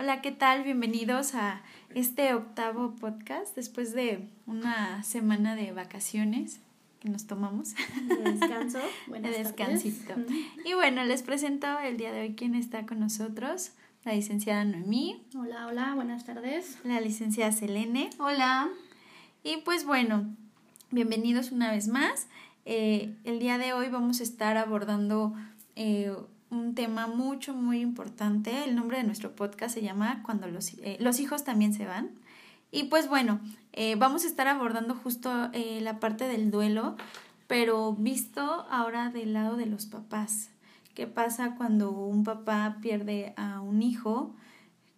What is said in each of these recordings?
Hola, ¿qué tal? Bienvenidos a este octavo podcast después de una semana de vacaciones que nos tomamos. De descanso. de descansito. Y bueno, les presento el día de hoy quién está con nosotros. La licenciada Noemí. Hola, hola, buenas tardes. La licenciada Selene. Hola. Y pues bueno, bienvenidos una vez más. Eh, el día de hoy vamos a estar abordando eh, un tema mucho, muy importante. El nombre de nuestro podcast se llama Cuando los, eh, los hijos también se van. Y pues bueno, eh, vamos a estar abordando justo eh, la parte del duelo, pero visto ahora del lado de los papás. ¿Qué pasa cuando un papá pierde a un hijo?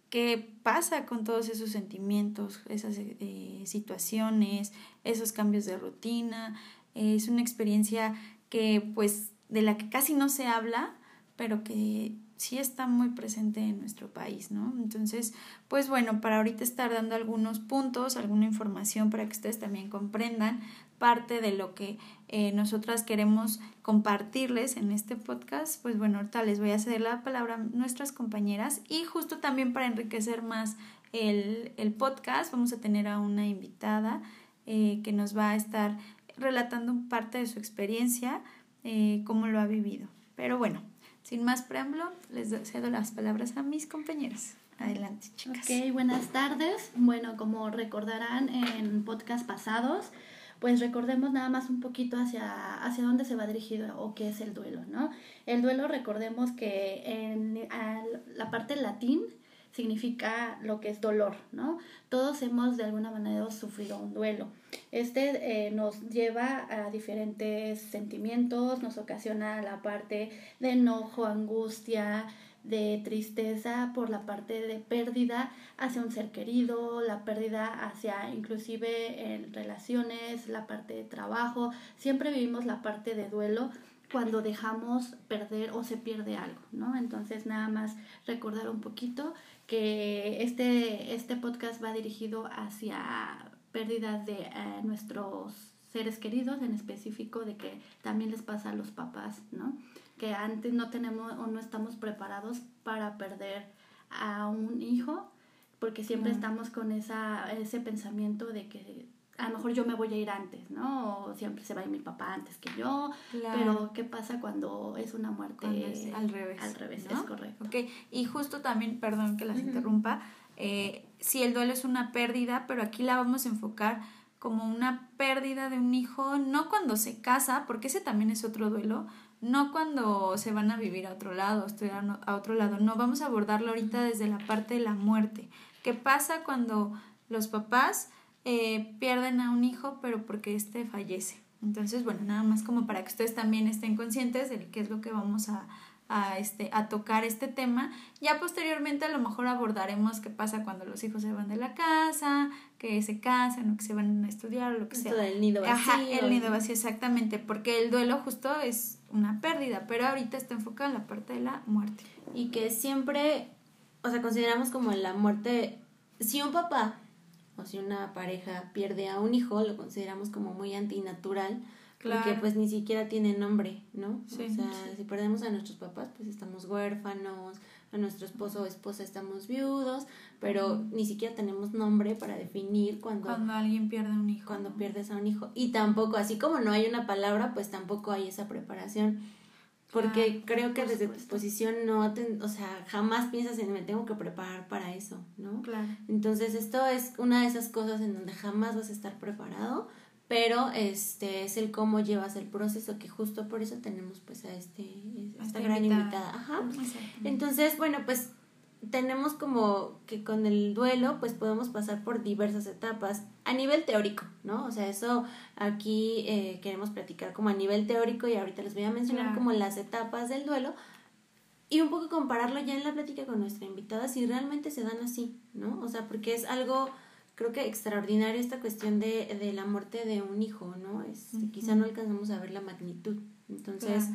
¿Qué pasa con todos esos sentimientos, esas situaciones, esos cambios de rutina? es una experiencia que pues de la que casi no se habla, pero que sí está muy presente en nuestro país, ¿no? Entonces, pues bueno, para ahorita estar dando algunos puntos, alguna información para que ustedes también comprendan parte de lo que eh, nosotras queremos compartirles en este podcast, pues bueno, ahorita les voy a ceder la palabra a nuestras compañeras y justo también para enriquecer más el, el podcast vamos a tener a una invitada eh, que nos va a estar relatando parte de su experiencia, eh, cómo lo ha vivido. Pero bueno, sin más preámbulo, les cedo las palabras a mis compañeras. Adelante, chicas. Ok, buenas tardes. Bueno, como recordarán en podcast pasados, pues recordemos nada más un poquito hacia, hacia dónde se va dirigido o qué es el duelo, ¿no? El duelo, recordemos que en la parte latín significa lo que es dolor, ¿no? Todos hemos de alguna manera sufrido un duelo. Este eh, nos lleva a diferentes sentimientos, nos ocasiona la parte de enojo, angustia, de tristeza por la parte de pérdida hacia un ser querido, la pérdida hacia inclusive en relaciones, la parte de trabajo. Siempre vivimos la parte de duelo cuando dejamos perder o se pierde algo, ¿no? Entonces nada más recordar un poquito que este, este podcast va dirigido hacia pérdidas de eh, nuestros seres queridos, en específico de que también les pasa a los papás, ¿no? Que antes no tenemos o no estamos preparados para perder a un hijo, porque siempre estamos con esa, ese pensamiento de que a lo mejor yo me voy a ir antes, ¿no? O siempre se va a ir mi papá antes que yo. Pero, ¿qué pasa cuando es una muerte al revés? Al revés, es correcto. Ok, y justo también, perdón que las interrumpa, eh, si el duelo es una pérdida, pero aquí la vamos a enfocar como una pérdida de un hijo, no cuando se casa, porque ese también es otro duelo, no cuando se van a vivir a otro lado, estudiar a otro lado, no, vamos a abordarlo ahorita desde la parte de la muerte. ¿Qué pasa cuando los papás eh, pierden a un hijo, pero porque éste fallece. Entonces, bueno, nada más como para que ustedes también estén conscientes de qué es lo que vamos a, a, este, a tocar este tema. Ya posteriormente a lo mejor abordaremos qué pasa cuando los hijos se van de la casa, que se casan o que se van a estudiar o lo que sea. del nido vacío. Ajá, el nido vacío, exactamente, porque el duelo justo es una pérdida, pero ahorita está enfocado en la parte de la muerte. Y que siempre, o sea, consideramos como la muerte, si un papá o si una pareja pierde a un hijo, lo consideramos como muy antinatural, porque pues ni siquiera tiene nombre, ¿no? o sea, si perdemos a nuestros papás, pues estamos huérfanos, a nuestro esposo o esposa estamos viudos, pero ni siquiera tenemos nombre para definir cuando... Cuando alguien pierde un hijo. Cuando pierdes a un hijo. Y tampoco, así como no hay una palabra, pues tampoco hay esa preparación porque creo que desde tu posición no, o sea, jamás piensas en me tengo que preparar para eso, ¿no? Claro. Entonces esto es una de esas cosas en donde jamás vas a estar preparado, pero este es el cómo llevas el proceso, que justo por eso tenemos pues a este, esta, gran invitada. Ajá. Entonces, bueno, pues tenemos como que con el duelo pues podemos pasar por diversas etapas a nivel teórico, ¿no? O sea, eso aquí eh, queremos platicar como a nivel teórico y ahorita les voy a mencionar como las etapas del duelo y un poco compararlo ya en la plática con nuestra invitada si realmente se dan así, ¿no? O sea, porque es algo creo que extraordinario esta cuestión de, de la muerte de un hijo, ¿no? Es, Quizá no alcanzamos a ver la magnitud. Entonces,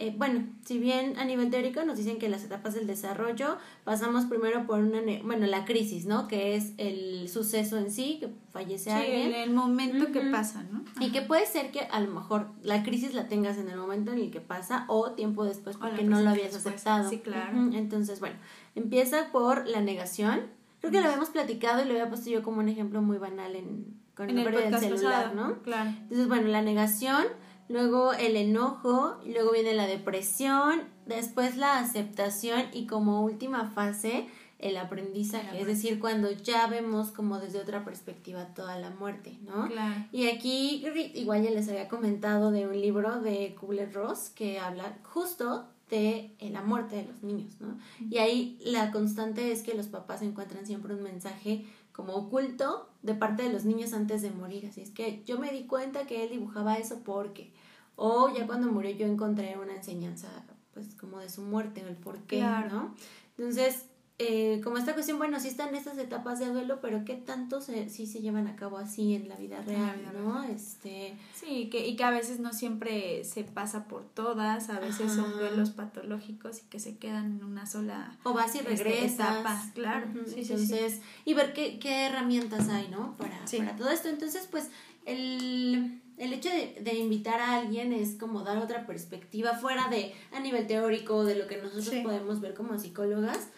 eh, bueno, si bien a nivel teórico nos dicen que las etapas del desarrollo pasamos primero por una, bueno, la crisis, ¿no? Que es el suceso en sí, que fallece alguien. El, el momento que pasa, ¿no? Y que puede ser que a lo mejor la crisis la tengas en el momento en el que pasa o tiempo después porque no lo habías aceptado. Sí, claro. Entonces, bueno, empieza por la negación. Creo que lo habíamos platicado y lo había puesto yo como un ejemplo muy banal en, con el, del celular, ¿no? Claro. Entonces, bueno, la negación luego el enojo, luego viene la depresión, después la aceptación y como última fase el aprendizaje, es decir, cuando ya vemos como desde otra perspectiva toda la muerte, ¿no? Claro. Y aquí igual ya les había comentado de un libro de Kubler-Ross que habla justo de la muerte de los niños, ¿no? Y ahí la constante es que los papás encuentran siempre un mensaje como oculto de parte de los niños antes de morir. Así es que yo me di cuenta que él dibujaba eso porque, o ya cuando murió yo encontré una enseñanza, pues como de su muerte el por qué, ¿no? Entonces, eh, como esta cuestión, bueno, sí están estas etapas de duelo, pero ¿qué tanto se, sí se llevan a cabo así en la vida real, no? Este... Sí, que, y que a veces no siempre se pasa por todas, a veces son duelos patológicos y que se quedan en una sola O vas y este, regresas. claro. sí, Entonces, y ver qué, qué herramientas hay, ¿no? Para, para todo esto. Entonces, pues, el el hecho de, de, invitar a alguien es como dar otra perspectiva fuera de a nivel teórico de lo que nosotros podemos ver como psicólogas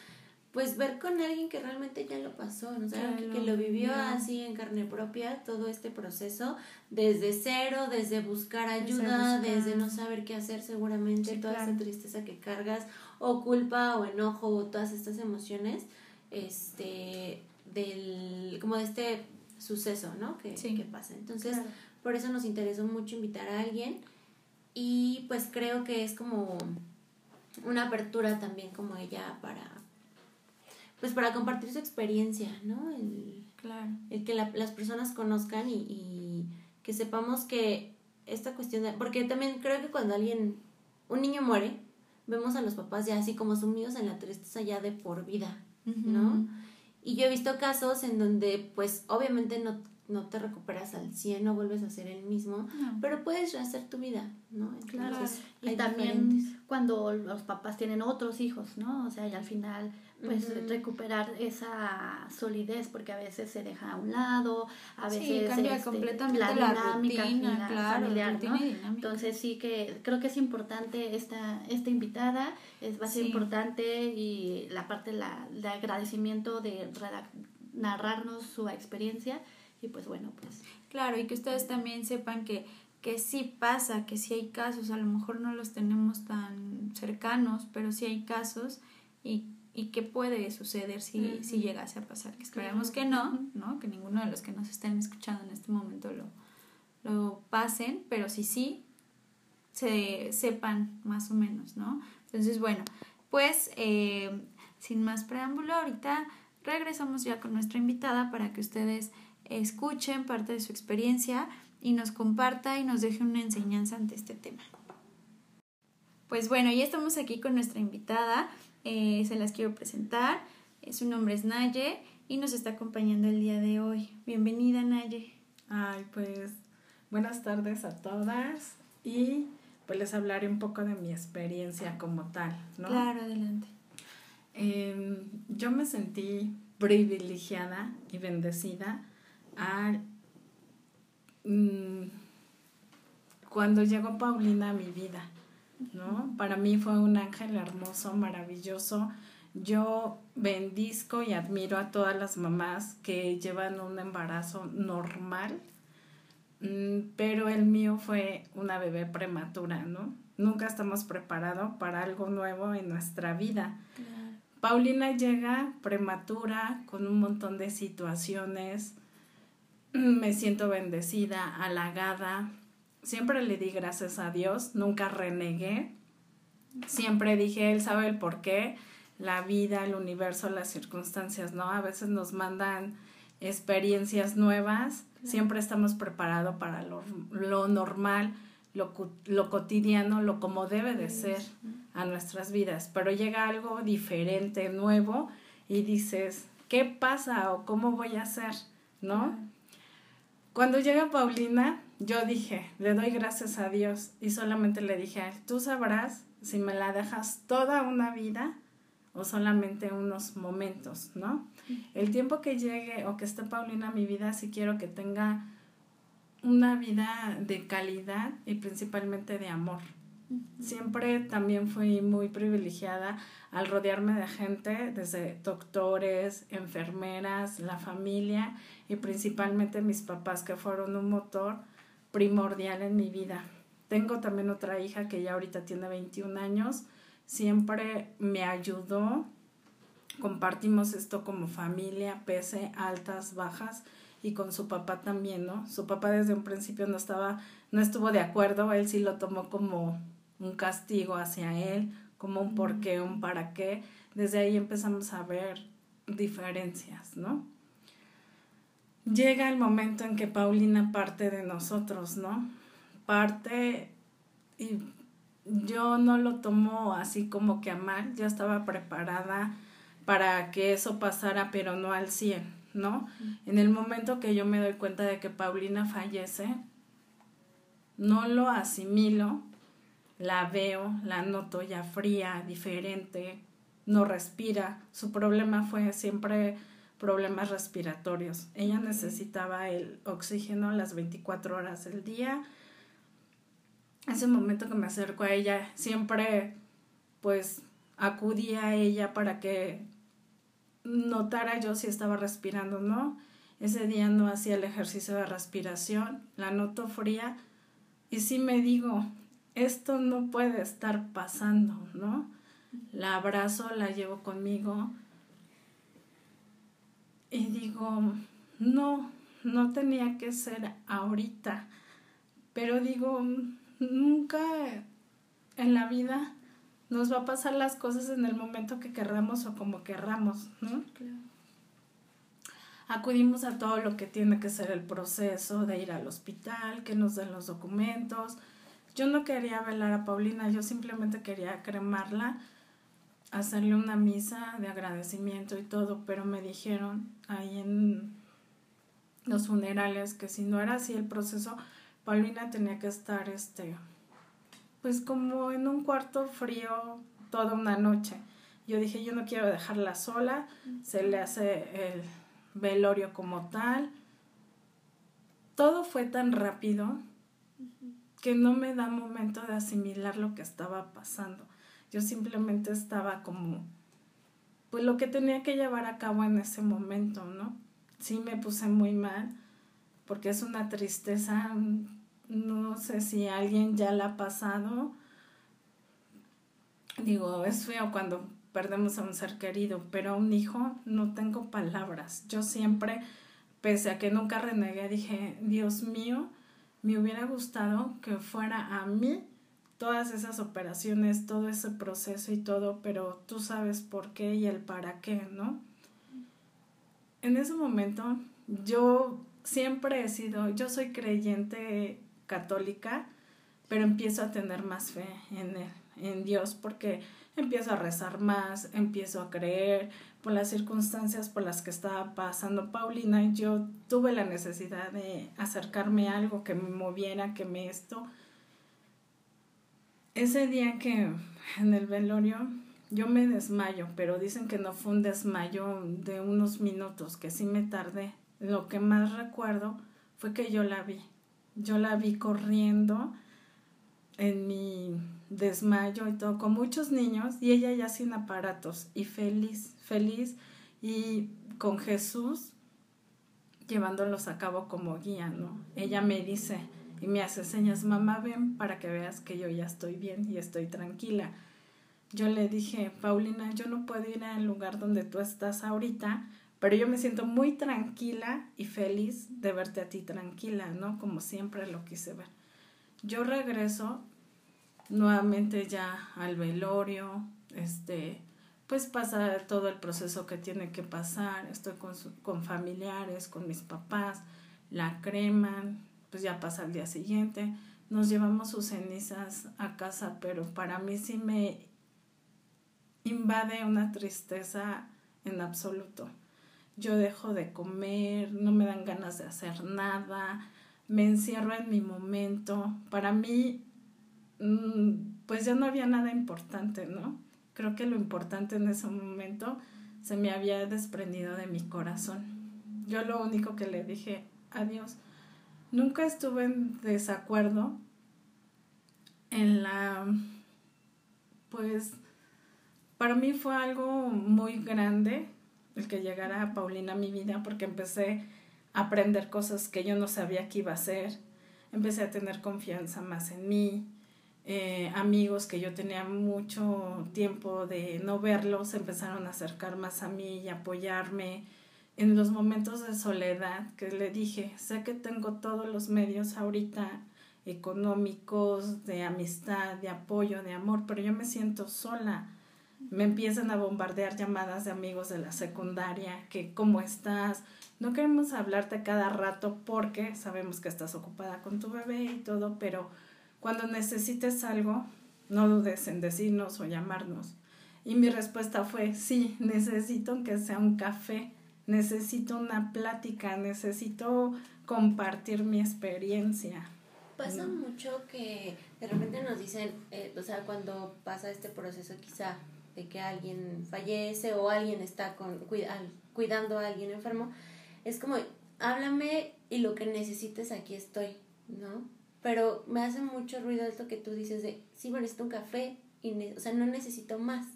pues ver con alguien que realmente ya lo pasó, ¿no? que, lo vivió así en carne propia, todo este proceso, desde cero, desde buscar ayuda, desde, no saber qué hacer seguramente, toda esa tristeza que cargas, o culpa, o enojo, o todas estas emociones, este, del, como de este suceso, ¿no? Que, que pasa. Entonces, por eso nos interesó mucho invitar a alguien, y pues creo que es como una apertura también como ella para pues para compartir su experiencia, ¿no? El, claro. el que las personas conozcan y, y, que sepamos que esta cuestión de... Porque también creo que cuando alguien, un niño muere, vemos a los papás ya así como sumidos en la tristeza ya de por vida, ¿no? Y yo he visto casos en donde pues obviamente no no te recuperas al 100, no vuelves a ser el mismo, pero puedes rehacer tu vida, ¿no? claro. Y también cuando los papás tienen otros hijos, ¿no? O sea, y al final, pues recuperar esa solidez, porque a veces se deja a un lado, a veces sí, cambia este, completamente la dinámica familiar, ¿no? Entonces sí que creo que es importante esta, esta invitada, es, va a ser importante y la parte la, de agradecimiento de narrarnos su experiencia y pues bueno, pues. Claro, y que ustedes también sepan que, que sí pasa, que sí hay casos, a lo mejor no los tenemos tan cercanos, pero sí hay casos y, y que puede suceder si, si llegase a pasar. Que esperemos que no, ¿no? Que ninguno de los que nos estén escuchando en este momento lo, lo pasen, pero sí sí, se sepan más o menos, ¿no? Entonces, bueno, pues eh, sin más preámbulo, ahorita regresamos ya con nuestra invitada para que ustedes escuchen parte de su experiencia y nos comparta y nos deje una enseñanza ante este tema. Pues bueno, ya estamos aquí con nuestra invitada, eh, se las quiero presentar, eh, su nombre es Naye y nos está acompañando el día de hoy. Bienvenida Naye. Ay, pues buenas tardes a todas y pues les hablaré un poco de mi experiencia como tal, ¿no? Claro, adelante. Em, yo me sentí privilegiada y bendecida Mm, cuando llegó Paulina a mi vida, ¿no? Para mí fue un ángel hermoso, maravilloso. Yo bendizco y admiro a todas las mamás que llevan un embarazo normal, mm, pero el mío fue una bebé prematura, ¿no? Nunca estamos preparados para algo nuevo en nuestra vida. Paulina llega prematura con un montón de situaciones, me siento bendecida, halagada. Siempre le di gracias a Dios, nunca renegué. Siempre dije, Él sabe el por qué, la vida, el universo, las circunstancias, ¿no? A veces nos mandan experiencias nuevas, siempre estamos preparados para lo, lo normal, lo, lo, cotidiano, lo como debe de ser a nuestras vidas, pero llega algo diferente, nuevo, y dices, ¿qué pasa o cómo voy a hacer? ¿No? Cuando llega Paulina, yo dije, le doy gracias a Dios y solamente le dije a él, tú sabrás si me la dejas toda una vida o solamente unos momentos, ¿no? El tiempo que llegue o que esté Paulina mi vida, sí quiero que tenga una vida de calidad y principalmente de amor. Siempre también fui muy privilegiada al rodearme de gente, desde doctores, enfermeras, la familia y principalmente mis papás que fueron un motor primordial en mi vida. Tengo también otra hija que ya ahorita tiene 21 años, siempre me ayudó, compartimos esto como familia, pese altas, bajas, y con su papá también, ¿no? Su papá desde un principio no estaba, no estuvo de acuerdo, él sí lo tomó como un castigo hacia él, como un por qué, un para qué. Desde ahí empezamos a ver diferencias, ¿no? Llega el momento en que Paulina parte de nosotros, ¿no? Parte y yo no lo tomo así como que a mal, ya estaba preparada para que eso pasara, pero no al 100, ¿no? En el momento que yo me doy cuenta de que Paulina fallece, no lo asimilo, la veo, la noto ya fría, diferente, no respira. Su problema fue siempre problemas respiratorios. Ella necesitaba el oxígeno las 24 horas del día. Ese momento que me acerco a ella, siempre pues acudía a ella para que notara yo si estaba respirando o no. Ese día no hacía el ejercicio de respiración, la noto fría y sí me digo, esto no puede estar pasando, ¿no? La abrazo, la llevo conmigo y digo, no, no tenía que ser ahorita, pero digo, nunca en la vida nos va a pasar las cosas en el momento que querramos o como querramos, ¿no? Acudimos a todo lo que tiene que ser el proceso de ir al hospital, que nos den los documentos, yo no quería velar a Paulina, yo simplemente quería cremarla, hacerle una misa de agradecimiento y todo, pero me dijeron ahí en los funerales que si no era así el proceso, Paulina tenía que estar este pues como en un cuarto frío toda una noche. Yo dije, yo no quiero dejarla sola, se le hace el velorio como tal. Todo fue tan rápido que no me da momento de asimilar lo que estaba pasando. Yo simplemente estaba como, pues lo que tenía que llevar a cabo en ese momento, ¿no? Sí me puse muy mal, porque es una tristeza, no sé si alguien ya la ha pasado. Digo, es feo cuando perdemos a un ser querido, pero a un hijo no tengo palabras. Yo siempre, pese a que nunca renegué, dije, Dios mío, me hubiera gustado que fuera a mí todas esas operaciones, todo ese proceso y todo, pero tú sabes por qué y el para qué, ¿no? En ese momento yo siempre he sido, yo soy creyente católica, pero empiezo a tener más fe en, en Dios porque empiezo a rezar más, empiezo a creer, por las circunstancias por las que estaba pasando Paulina, yo tuve la necesidad de acercarme a algo que me moviera, que me esto. Ese día que en el velorio yo me desmayo, pero dicen que no fue un desmayo de unos minutos, que sí me tardé. Lo que más recuerdo fue que yo la vi. Yo la vi corriendo en mi desmayo y todo, con muchos niños y ella ya sin aparatos y feliz, feliz y con Jesús llevándolos a cabo como guía, ¿no? Ella me dice y me hace señas, mamá, ven para que veas que yo ya estoy bien y estoy tranquila. Yo le dije, Paulina, yo no puedo ir al lugar donde tú estás ahorita, pero yo me siento muy tranquila y feliz de verte a ti tranquila, ¿no? Como siempre lo quise ver. Yo regreso nuevamente ya al velorio, este, pues pasa todo el proceso que tiene que pasar, estoy con, con familiares, con mis papás, la creman, pues ya pasa el día siguiente, nos llevamos sus cenizas a casa, pero para mí sí me invade una tristeza en absoluto. Yo dejo de comer, no me dan ganas de hacer nada, me encierro en mi momento. Para mí pues ya no había nada importante, ¿no? Creo que lo importante en ese momento se me había desprendido de mi corazón. Yo lo único que le dije, adiós, nunca estuve en desacuerdo en la, pues, para mí fue algo muy grande el que llegara Paulina a mi vida porque empecé a aprender cosas que yo no sabía que iba a hacer, empecé a tener confianza más en mí, eh, amigos que yo tenía mucho tiempo de no verlos empezaron a acercar más a mí y apoyarme en los momentos de soledad que le dije, sé que tengo todos los medios ahorita económicos, de amistad, de apoyo, de amor, pero yo me siento sola. Me empiezan a bombardear llamadas de amigos de la secundaria, que cómo estás, no queremos hablarte cada rato porque sabemos que estás ocupada con tu bebé y todo, pero cuando necesites algo, no dudes en decirnos o llamarnos. Y mi respuesta fue, sí, necesito que sea un café, necesito una plática, necesito compartir mi experiencia. Pasa mucho que de repente nos dicen, eh, o sea, cuando pasa este proceso quizá de que alguien fallece o alguien está con, cuidando a alguien enfermo, es como, háblame y lo que necesites aquí estoy, ¿no? Pero me hace mucho ruido esto que tú dices de, sí, me necesito un café, y o sea, no necesito más.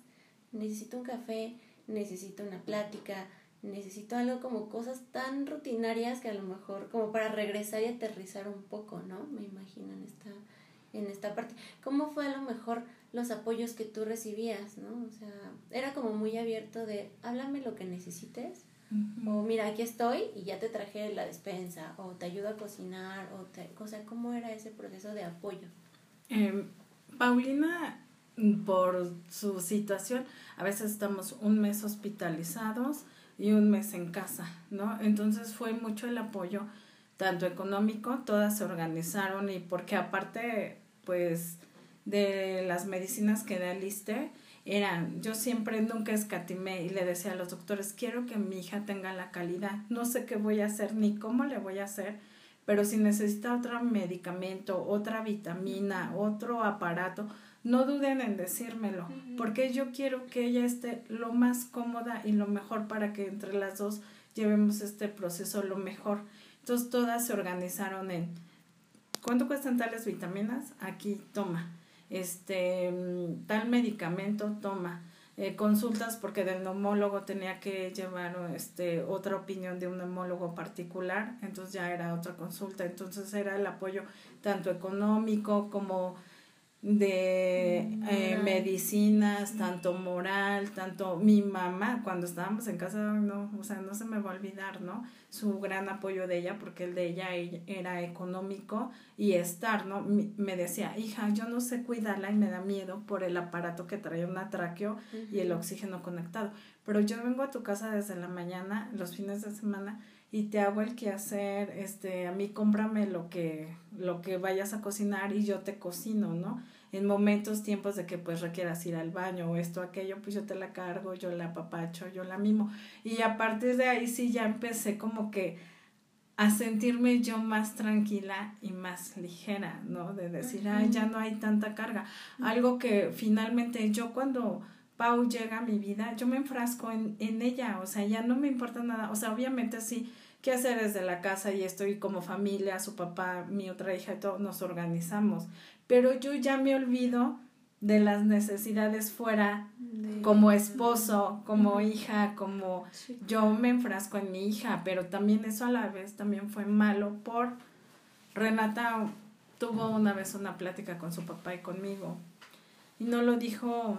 Necesito un café, necesito una plática, necesito algo como cosas tan rutinarias que a lo mejor como para regresar y aterrizar un poco, ¿no? Me imagino en esta, en esta parte. ¿Cómo fue a lo mejor los apoyos que tú recibías, ¿no? O sea, era como muy abierto de, háblame lo que necesites o mira, aquí estoy y ya te traje la despensa, o te ayudo a cocinar, o, te, o sea, ¿cómo era ese proceso de apoyo? Em, Paulina, por su situación, a veces estamos un mes hospitalizados y un mes en casa, ¿no? Entonces fue mucho el apoyo, tanto económico, todas se organizaron y porque aparte, pues, de las medicinas que da Liste, eran, yo siempre nunca escatimé y le decía a los doctores, quiero que mi hija tenga la calidad, no sé qué voy a hacer ni cómo le voy a hacer, pero si necesita otro medicamento, otra vitamina, otro aparato, no duden en decírmelo, porque yo quiero que ella esté lo más cómoda y lo mejor para que entre las dos llevemos este proceso lo mejor. Entonces todas se organizaron en, ¿cuánto cuestan tales vitaminas? Aquí, toma este, mm, tal medicamento toma. Eh, consultas porque del neumólogo tenía que llevar este, otra opinión de un neumólogo particular, entonces ya era otra consulta, entonces era el apoyo tanto económico como de eh, medicinas, tanto moral, tanto mi mamá, cuando estábamos en casa, no, o sea, no se me va a olvidar, ¿no? Su gran apoyo de ella, porque el de ella era económico y estar, ¿no? Me decía, hija, yo no sé cuidarla y me da miedo por el aparato que trae un atraqueo y el oxígeno conectado, pero yo vengo a tu casa desde la mañana, los fines de semana, y te hago el quehacer, este, a mí cómprame lo que, lo que vayas a cocinar y yo te cocino, ¿no? En momentos, tiempos de que pues requieras ir al baño o esto, aquello, pues yo te la cargo, yo la apapacho, yo la mimo. Y a partir de ahí sí ya empecé como que a sentirme yo más tranquila y más ligera, ¿no? De decir, ay, ya no hay tanta carga. Algo que finalmente yo cuando Pau llega a mi vida, yo me enfrasco en, en ella, o sea, ya no me importa nada, o sea, obviamente sí qué hacer desde la casa y estoy como familia, su papá, mi otra hija y todo, nos organizamos. Pero yo ya me olvido de las necesidades fuera como esposo, como hija, como yo me enfrasco en mi hija, pero también eso a la vez también fue malo por Renata tuvo una vez una plática con su papá y conmigo y no lo dijo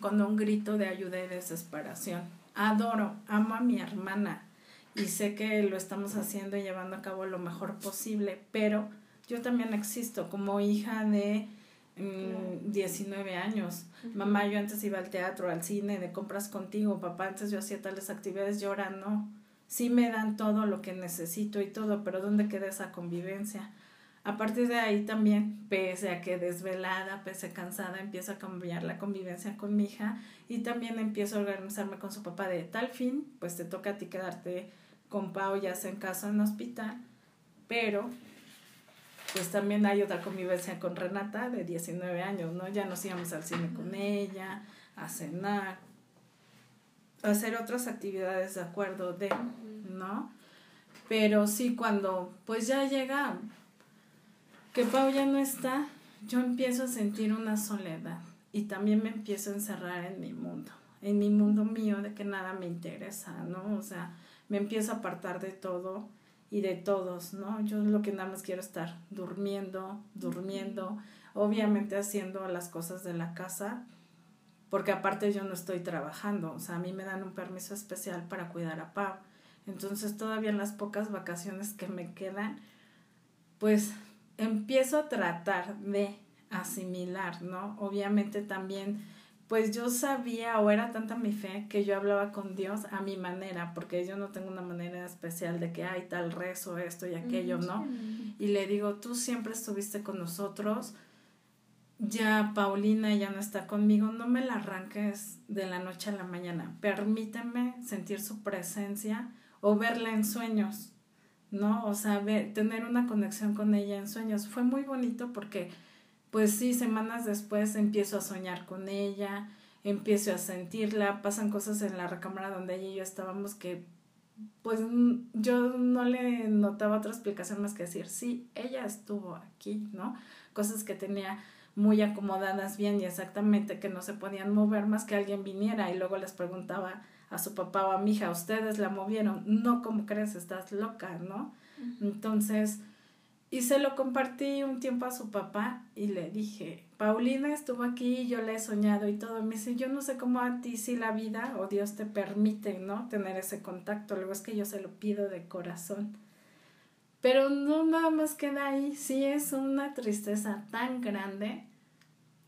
con un grito de ayuda y desesperación. Adoro, amo a mi hermana, y sé que lo estamos haciendo y llevando a cabo lo mejor posible, pero yo también existo como hija de 19 mm, años. Mamá, yo antes iba al teatro, al cine, de compras contigo. Papá, antes yo hacía tales actividades, yo ahora no. Sí me dan todo lo que necesito y todo, pero ¿dónde queda esa convivencia? A partir de ahí también, pese a que desvelada, pese a cansada, empiezo a cambiar la convivencia con mi hija y también empiezo a organizarme con su papá de tal fin, pues te toca a ti quedarte con Pau ya sea en casa en hospital, pero pues también hay otra convivencia con Renata de 19 años, ¿no? Ya nos íbamos al cine con ella, a cenar, a hacer otras actividades de acuerdo de, ¿no? Pero sí, cuando pues ya llega que Pau ya no está, yo empiezo a sentir una soledad y también me empiezo a encerrar en mi mundo, en mi mundo mío de que nada me interesa, ¿no? O sea, me empiezo a apartar de todo y de todos, ¿no? Yo lo que nada más quiero estar durmiendo, durmiendo, obviamente haciendo las cosas de la casa, porque aparte yo no estoy trabajando, o sea, a mí me dan un permiso especial para cuidar a Pau. Entonces todavía en las pocas vacaciones que me quedan, pues empiezo a tratar de asimilar, ¿no? Obviamente también, pues yo sabía o era tanta mi fe que yo hablaba con Dios a mi manera, porque yo no tengo una manera especial de que hay tal rezo, esto y aquello, ¿no? Y le digo, tú siempre estuviste con nosotros, ya Paulina ya no está conmigo, no me la arranques de la noche a la mañana, permíteme sentir su presencia o verla en sueños, ¿no? O sea, tener una conexión con ella en sueños. Fue muy bonito porque, pues sí, semanas después empiezo a soñar con ella, empiezo a sentirla, pasan cosas en la recámara donde ella y yo estábamos que, pues yo no le notaba otra explicación más que decir, sí, ella estuvo aquí, ¿no? Cosas que tenía muy acomodadas bien y exactamente que no se podían mover más que alguien viniera y luego les preguntaba, a su papá o a mi hija, ustedes la movieron, no como crees, estás loca, ¿no? Entonces, y se lo compartí un tiempo a su papá y le dije, Paulina estuvo aquí, yo le he soñado y todo. Me dice, yo no sé cómo a ti si la vida o Dios te permite, ¿no? Tener ese contacto. Luego es que yo se lo pido de corazón. Pero no nada más queda ahí. Sí es una tristeza tan grande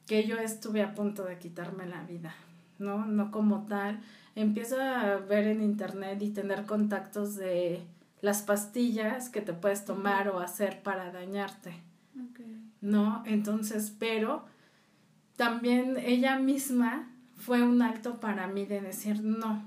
que yo estuve a punto de quitarme la vida, ¿no? No como tal empiezo a ver en internet y tener contactos de las pastillas que te puedes tomar o hacer para dañarte. ¿No? Entonces, pero también ella misma fue un alto para mí de decir no.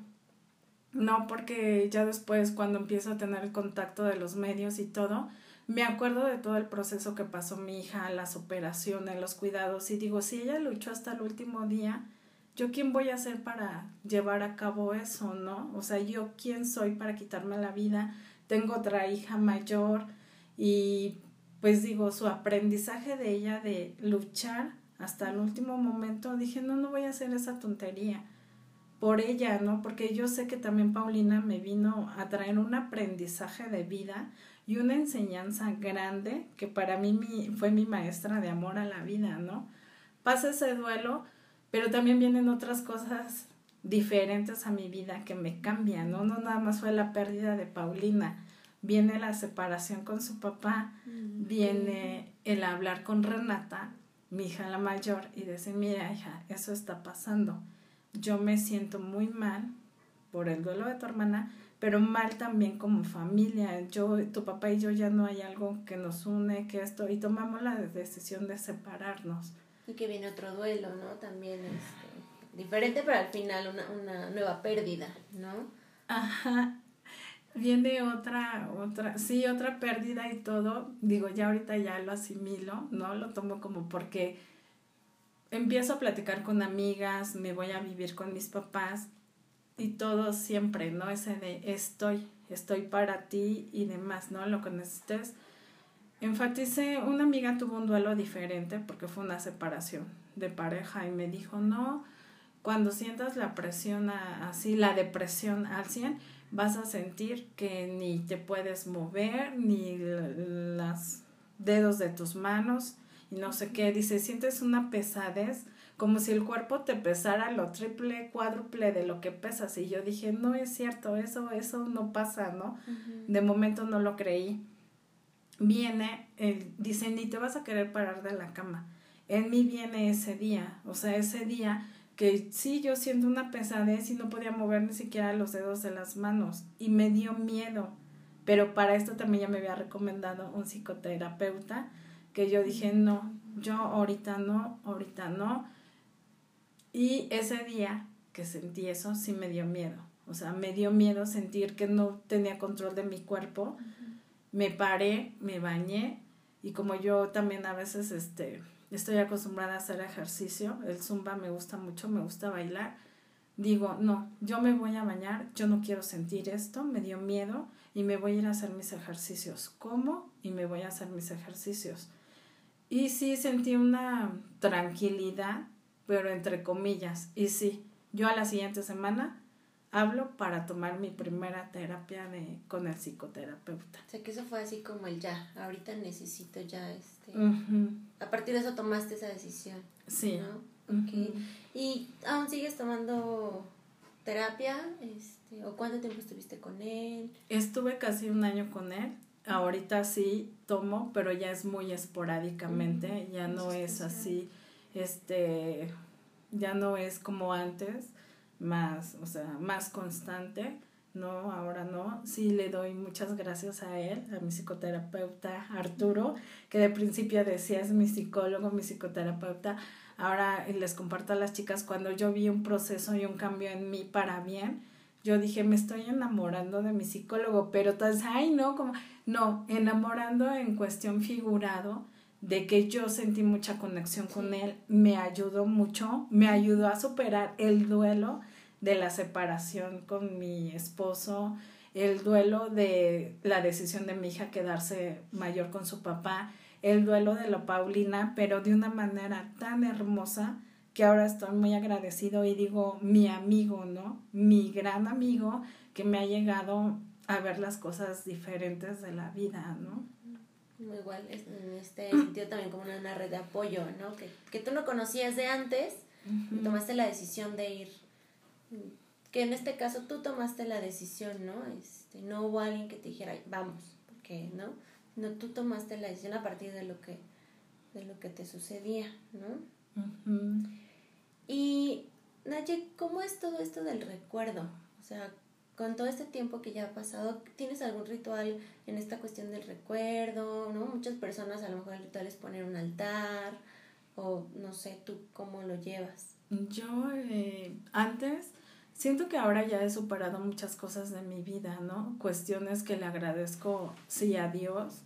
No, porque ya después cuando empiezo a tener el contacto de los medios y todo, me acuerdo de todo el proceso que pasó mi hija, las operaciones, los cuidados y digo, si ella luchó hasta el último día, yo quién voy a ser para llevar a cabo eso, ¿no? O sea, yo quién soy para quitarme la vida. Tengo otra hija mayor y pues digo, su aprendizaje de ella de luchar hasta el último momento, dije, no, no voy a hacer esa tontería por ella, ¿no? Porque yo sé que también Paulina me vino a traer un aprendizaje de vida y una enseñanza grande que para mí mi, fue mi maestra de amor a la vida, ¿no? Pasa ese duelo, pero también vienen otras cosas diferentes a mi vida que me cambian, ¿no? No nada más fue la pérdida de Paulina, viene la separación con su papá, mm, viene el hablar con Renata, mi hija la mayor, y decir, mira hija, eso está pasando. Yo me siento muy mal por el duelo de tu hermana, pero mal también como familia. Yo, tu papá y yo ya no hay algo que nos une, que esto, y tomamos la decisión de separarnos. Y que viene otro duelo, ¿no? También este, diferente, pero al final una, una nueva pérdida, ¿no? Ajá. Viene otra, otra, sí, otra pérdida y todo. Digo, ya ahorita ya lo asimilo, ¿no? Lo tomo como porque empiezo a platicar con amigas, me voy a vivir con mis papás y todo siempre, ¿no? Ese de estoy, estoy para ti y demás, ¿no? Lo que necesites Enfaticé, una amiga tuvo un duelo diferente porque fue una separación de pareja y me dijo, no, cuando sientas la presión así, la depresión al 100, vas a sentir que ni te puedes mover, ni los dedos de tus manos y no sé qué. Dice, sientes una pesadez como si el cuerpo te pesara lo triple, cuádruple de lo que pesas. Y yo dije, no es cierto, eso, eso no pasa, ¿no? De momento no lo creí viene, el, dice, ni te vas a querer parar de la cama. En mí viene ese día, o sea, ese día que sí, yo siento una pesadez y no podía mover ni siquiera los dedos de las manos y me dio miedo. Pero para esto también ya me había recomendado un psicoterapeuta que yo dije, no, yo ahorita no, ahorita no. Y ese día que sentí eso, sí me dio miedo. O sea, me dio miedo sentir que no tenía control de mi cuerpo me paré, me bañé, y como yo también a veces este, estoy acostumbrada a hacer ejercicio, el zumba me gusta mucho, me gusta bailar, digo, no, yo me voy a bañar, yo no quiero sentir esto, me dio miedo y me voy a ir a hacer mis ejercicios. ¿Cómo? Y me voy a hacer mis ejercicios. Y sí sentí una tranquilidad, pero entre comillas. Y sí, yo a la siguiente semana hablo para tomar mi primera terapia de, con el psicoterapeuta. O sea, que eso fue así como el ya, ahorita necesito ya este... A partir de eso tomaste esa decisión. Sí. ¿no? ¿Y aún sigues tomando terapia? Este, ¿O cuánto tiempo estuviste con él? Estuve casi un año con él. Ahorita sí tomo, pero ya es muy esporádicamente, ya no es así, este, ya no es como antes más, o sea, más constante, no, ahora no. Sí le doy muchas gracias a él, a mi psicoterapeuta Arturo, que de principio decía es mi psicólogo, mi psicoterapeuta. Ahora les comparto a las chicas cuando yo vi un proceso y un cambio en mí para bien, yo dije, me estoy enamorando de mi psicólogo, pero entonces, ay, no, como, no, enamorando en cuestión figurado, de que yo sentí mucha conexión con él, me ayudó mucho, me ayudó a superar el duelo de la separación con mi esposo, el duelo de la decisión de mi hija quedarse mayor con su papá, el duelo de la Paulina, pero de una manera tan hermosa que ahora estoy muy agradecido y digo mi amigo, ¿no? Mi gran amigo que me ha llegado a ver las cosas diferentes de la vida, ¿no? Igual, en este sentido también como una, red de apoyo, ¿no? Que, que tú no conocías de antes tomaste la decisión de ir que en este caso tú tomaste la decisión, ¿no? Este, no hubo alguien que te dijera, vamos, porque, ¿no? No, tú tomaste la decisión a partir de lo que, de lo que te sucedía, ¿no? Y, Naye, ¿cómo es todo esto del recuerdo? O sea, con todo este tiempo que ya ha pasado, ¿tienes algún ritual en esta cuestión del recuerdo? ¿no? Muchas personas a lo mejor el ritual es poner un altar o no sé, ¿tú cómo lo llevas? Yo eh, antes siento que ahora ya he superado muchas cosas de mi vida, ¿no? Cuestiones que le agradezco, sí, a Dios.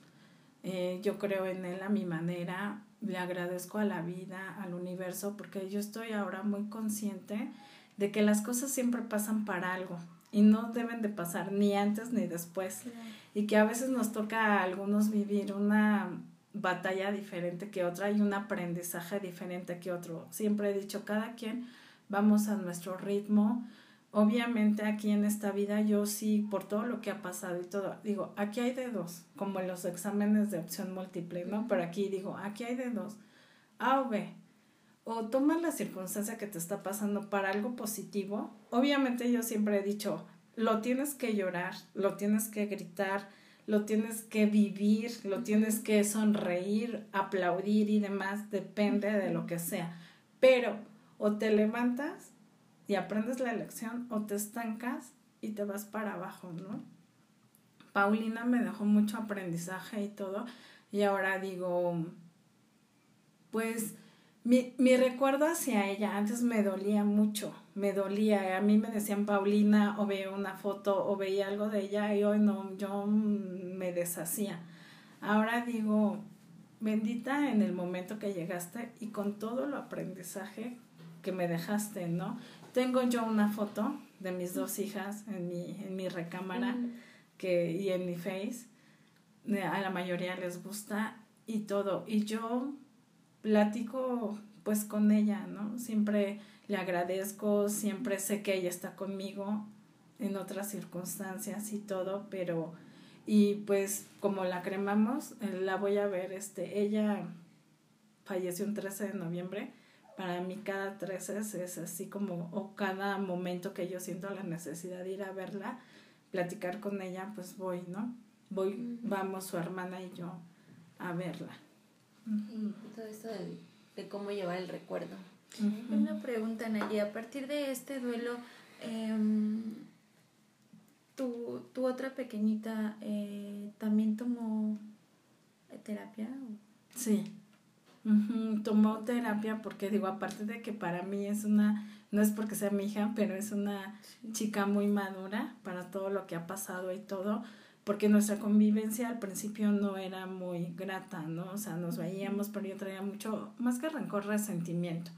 Eh, yo creo en Él a mi manera, le agradezco a la vida, al universo, porque yo estoy ahora muy consciente de que las cosas siempre pasan para algo y no deben de pasar ni antes ni después. Y que a veces nos toca a algunos vivir una batalla diferente que otra y un aprendizaje diferente que otro. Siempre he dicho, cada quien vamos a nuestro ritmo, Obviamente aquí en esta vida yo sí, por todo lo que ha pasado y todo, digo, aquí hay de dos, como en los exámenes de opción múltiple, ¿no? Pero aquí digo, aquí hay de dos, A o B. O tomas la circunstancia que te está pasando para algo positivo. Obviamente yo siempre he dicho, lo tienes que llorar, lo tienes que gritar, lo tienes que vivir, lo tienes que sonreír, aplaudir y demás, depende de lo que sea. Pero o te levantas y aprendes la lección o te estancas y te vas para abajo, ¿no? Paulina me dejó mucho aprendizaje y todo y ahora digo, pues mi, mi recuerdo hacia ella antes me dolía mucho, me dolía, a mí me decían Paulina o veía una foto o veía algo de ella y hoy no, yo me deshacía. Ahora digo, bendita en el momento que llegaste y con todo lo aprendizaje que me dejaste, ¿no? Tengo yo una foto de mis dos hijas en mi, en mi recámara que, y en mi face. A la mayoría les gusta y todo. Y yo platico pues con ella, ¿no? Siempre le agradezco, siempre sé que ella está conmigo en otras circunstancias y todo, pero y pues como la cremamos, eh, la voy a ver, este, ella falleció un 13 de noviembre para mí cada tres es así como, o cada momento que yo siento la necesidad de ir a verla, platicar con ella, pues voy, ¿no? Voy, vamos su hermana y yo a verla. Y todo esto de, cómo llevar el recuerdo. Una pregunta, Nayi, a partir de este duelo, ¿tu, ¿tu, otra pequeñita eh, también tomó terapia? Sí. Tomó terapia porque digo, aparte de que para mí es una, no es porque sea mi hija, pero es una chica muy madura para todo lo que ha pasado y todo. porque nuestra convivencia al principio no era muy grata, ¿no? O sea, nos veíamos, pero yo traía mucho, más que rencor, resentimiento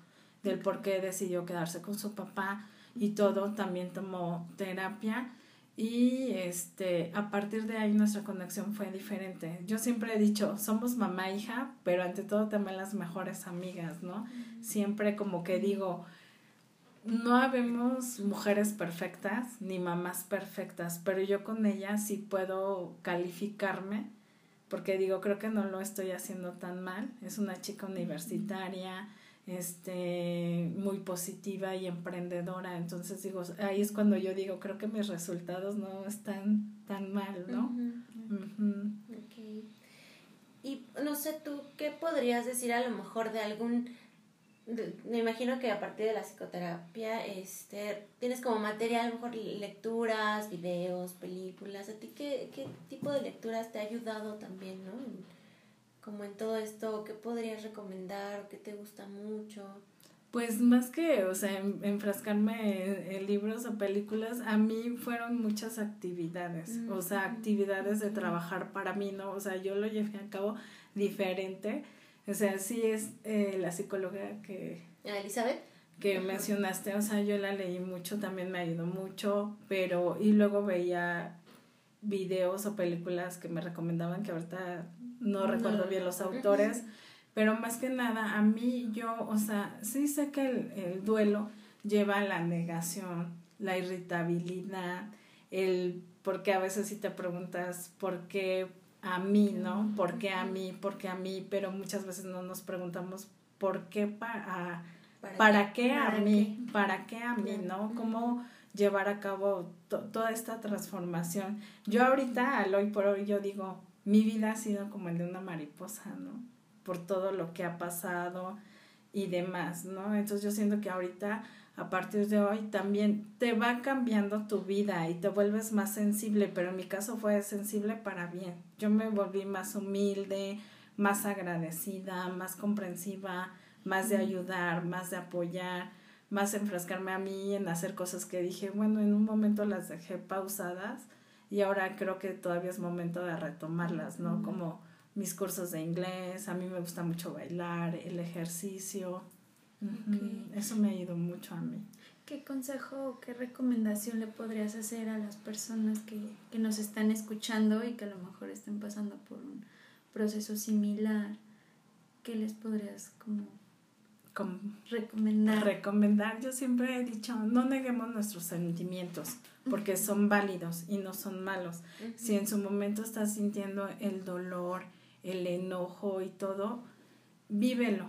del por qué decidió quedarse con su papá y todo, también tomó terapia y este, a partir de ahí nuestra conexión fue diferente. Yo siempre he dicho, somos mamá e hija, pero ante todo también las mejores amigas, ¿no? Siempre como que digo, no habemos mujeres perfectas ni mamás perfectas, pero yo con ella sí puedo calificarme porque digo, creo que no lo estoy haciendo tan mal. Es una chica universitaria, este, muy positiva y emprendedora. Entonces digo, ahí es cuando yo digo, creo que mis resultados no están tan mal, ¿no? Y no sé tú, ¿qué podrías decir a lo mejor de algún me imagino que a partir de la psicoterapia este tienes como material a lo mejor lecturas videos películas a ti qué, qué tipo de lecturas te ha ayudado también no como en todo esto, ¿qué podrías recomendar o qué te gusta mucho? Pues más que, o sea, enfrascarme en, libros o películas, a mí fueron muchas actividades, o sea, actividades de trabajar para mí, ¿no? O sea, yo lo llevé a cabo diferente, o sea, sí es eh, la psicóloga que... Elizabeth? Que mencionaste, o sea, yo la leí mucho, también me ayudó mucho, pero, y luego veía videos o películas que me recomendaban que ahorita no recuerdo bien los autores, pero más que nada a mí yo, o sea, sí sé que el, el duelo lleva a la negación, la irritabilidad, el porque a veces si te preguntas por qué a mí, ¿no? ¿Por qué a mí? ¿Por qué a mí? Pero muchas veces no nos preguntamos por qué para, para, qué, a mí, para qué a mí, ¿no? ¿Cómo llevar a cabo toda esta transformación? Yo ahorita, al hoy por hoy, yo digo, mi vida ha sido como el de una mariposa, ¿no? Por todo lo que ha pasado y demás, ¿no? Entonces yo siento que ahorita, a partir de hoy, también te va cambiando tu vida y te vuelves más sensible, pero en mi caso fue sensible para bien. Yo me volví más humilde, más agradecida, más comprensiva, más de ayudar, más de apoyar, más enfrascarme a mí en hacer cosas que dije, bueno, en un momento las dejé pausadas y ahora creo que todavía es momento de retomarlas, ¿no? Como mis cursos de inglés, a mí me gusta mucho bailar, el ejercicio, eso me ha ido mucho a mí. ¿Qué consejo o qué recomendación le podrías hacer a las personas que, que nos están escuchando y que a lo mejor estén pasando por un proceso similar? ¿Qué les podrías como recomendar. Recomendar, yo siempre he dicho, no neguemos nuestros sentimientos, porque son válidos y no son malos. Si en su momento estás sintiendo el dolor, el enojo y todo, vívelo,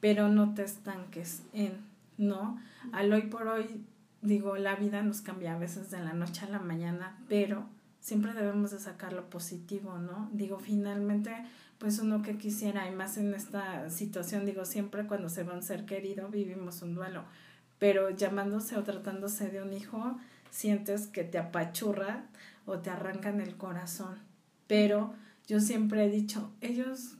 pero no te estanques en, ¿no? Al hoy por hoy, digo, la vida nos cambia a veces de la noche a la mañana, pero siempre debemos de sacar lo positivo, ¿no? Digo, finalmente pues uno que quisiera, y más en esta situación, digo, siempre cuando se va un ser querido vivimos un duelo, pero llamándose o tratándose de un hijo, sientes que te apachurra o te arrancan el corazón. Pero yo siempre he dicho, ellos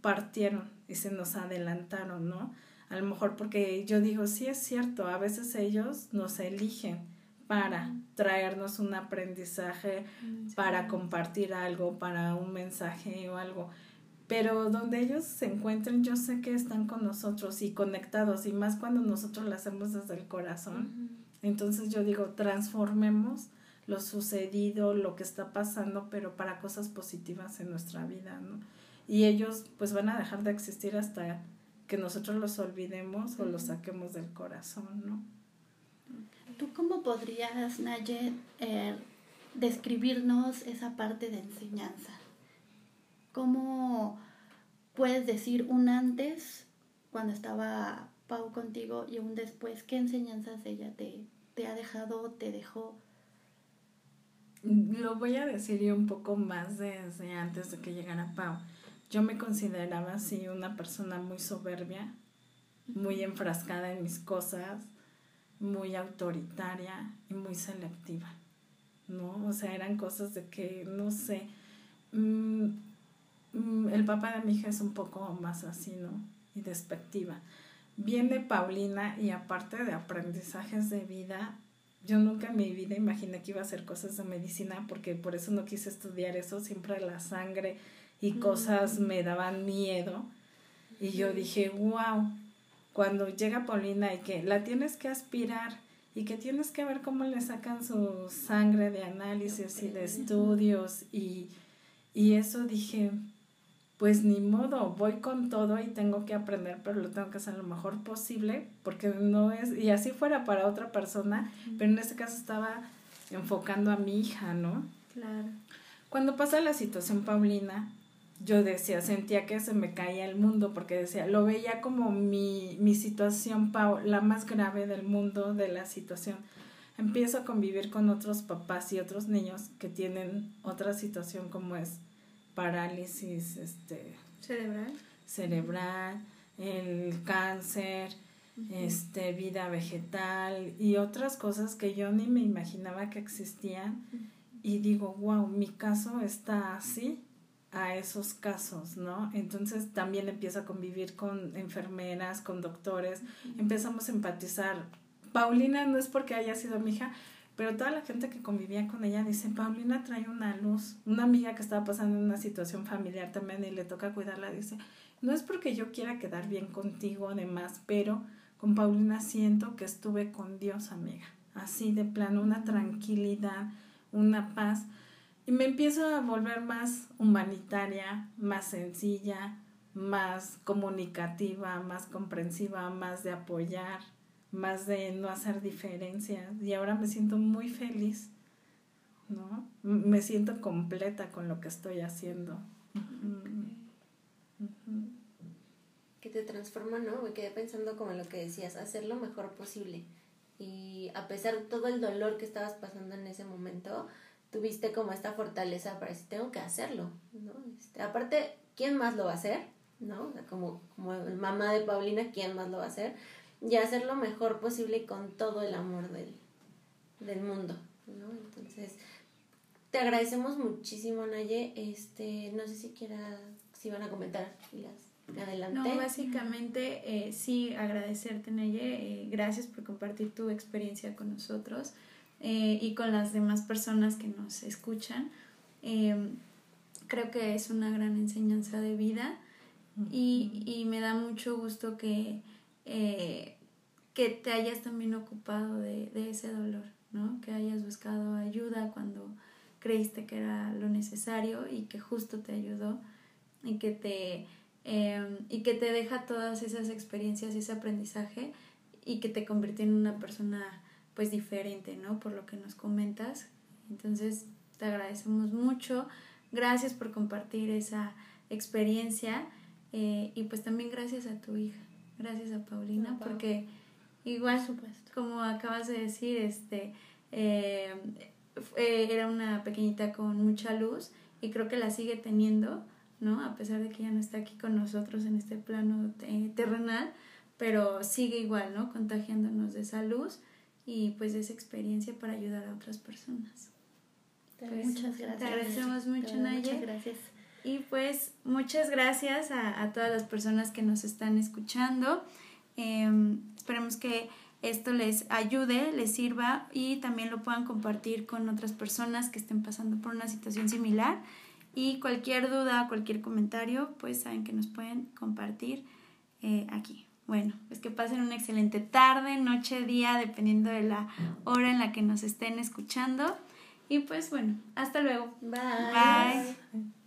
partieron y se nos adelantaron, ¿no? A lo mejor porque yo digo, sí es cierto, a veces ellos nos eligen para traernos un aprendizaje, para compartir algo, para un mensaje o algo pero donde ellos se encuentren, yo sé que están con nosotros y conectados, y más cuando nosotros lo hacemos desde el corazón. Entonces yo digo, transformemos lo sucedido, lo que está pasando, pero para cosas positivas en nuestra vida, ¿no? Y ellos pues van a dejar de existir hasta que nosotros los olvidemos o los saquemos del corazón, ¿no? ¿Tú cómo podrías, Naye, eh, describirnos esa parte de enseñanza? ¿Cómo puedes decir un antes cuando estaba Pau contigo y un después? ¿Qué enseñanzas ella te, te ha dejado, te dejó? Lo voy a decir un poco más desde antes de que llegara Pau. Yo me consideraba así una persona muy soberbia, muy enfrascada en mis cosas, muy autoritaria y muy selectiva, ¿no? O sea, eran cosas de que, no sé, mm, Mm, el papá de mi hija es un poco más así, ¿no? Y despectiva. Viene Paulina y aparte de aprendizajes de vida, Yo nunca en mi vida imaginé que iba a hacer cosas de medicina porque por eso no quise estudiar eso, siempre la sangre y cosas me daban miedo. Y yo dije, wow, cuando llega Paulina y que la tienes que aspirar y que tienes que ver cómo le sacan su sangre de análisis y de estudios y, y eso dije, pues ni modo, voy con todo y tengo que aprender, pero lo tengo que hacer lo mejor posible, porque no es, y así fuera para otra persona, pero en este caso estaba enfocando a mi hija, ¿no? Claro. Cuando pasa la situación Paulina, yo decía, sentía que se me caía el mundo, porque decía, lo veía como mi, mi situación, la más grave del mundo, de la situación. Empiezo a convivir con otros papás y otros niños que tienen otra situación como es parálisis este, cerebral, cerebral el cáncer, este, vida vegetal y otras cosas que yo ni me imaginaba que existían. Y digo, wow, mi caso está así a esos casos, ¿no? Entonces también empiezo a convivir con enfermeras, con doctores, empezamos a empatizar. Paulina no es porque haya sido mi hija, pero toda la gente que convivía con ella dice, Paulina trae una luz. Una amiga que estaba pasando una situación familiar también y le toca cuidarla, dice, no es porque yo quiera quedar bien contigo, además, pero con Paulina siento que estuve con Dios, amiga. Así de plano, una tranquilidad, una paz. Y me empiezo a volver más humanitaria, más sencilla, más comunicativa, más comprensiva, más de apoyar, más de no hacer diferencias y ahora me siento muy feliz, ¿no? Me siento completa con lo que estoy haciendo. Que te transforma, ¿no? Me quedé pensando como lo que decías, hacer lo mejor posible. Y a pesar de todo el dolor que estabas pasando en ese momento, tuviste como esta fortaleza para decir, tengo que hacerlo, ¿no? Este, aparte, ¿quién más lo va a hacer? ¿No? como, como mamá de Paulina, ¿quién más lo va a hacer? y hacer lo mejor posible con todo el amor del, del mundo, ¿no? Entonces, te agradecemos muchísimo, Naye. Este, no sé si quiera, si van a comentar las adelante. No, básicamente eh, sí agradecerte, Naye. Eh, gracias por compartir tu experiencia con nosotros eh, y con las demás personas que nos escuchan. Em, creo que es una gran enseñanza de vida y, y me da mucho gusto que eh, que te hayas también ocupado de, ese dolor, ¿no? Que hayas buscado ayuda cuando creíste que era lo necesario y que justo te ayudó y que te, em, y que te deja todas esas experiencias y ese aprendizaje y que te convierte en una persona pues diferente, ¿no? Por lo que nos comentas. Entonces te agradecemos mucho. Gracias por compartir esa experiencia eh, y pues también gracias a tu hija. Gracias a Paulina, porque igual, supuesto. como acabas de decir, este eh, era una pequeñita con mucha luz y creo que la sigue teniendo, ¿no? A pesar de que ya no está aquí con nosotros en este plano terrenal, pero sigue igual, ¿no? Contagiándonos de esa luz y pues de esa experiencia para ayudar a otras personas. Pues, muchas gracias. Te agradecemos mucho, Naye. Muchas gracias. Y pues muchas gracias a, todas las personas que nos están escuchando. Em, esperemos que esto les ayude, les sirva y también lo puedan compartir con otras personas que estén pasando por una situación similar. Y cualquier duda, cualquier comentario, pues saben que nos pueden compartir eh, aquí. Bueno, pues que pasen una excelente tarde, noche, día, dependiendo de la hora en la que nos estén escuchando. Y pues bueno, hasta luego. Bye. Bye.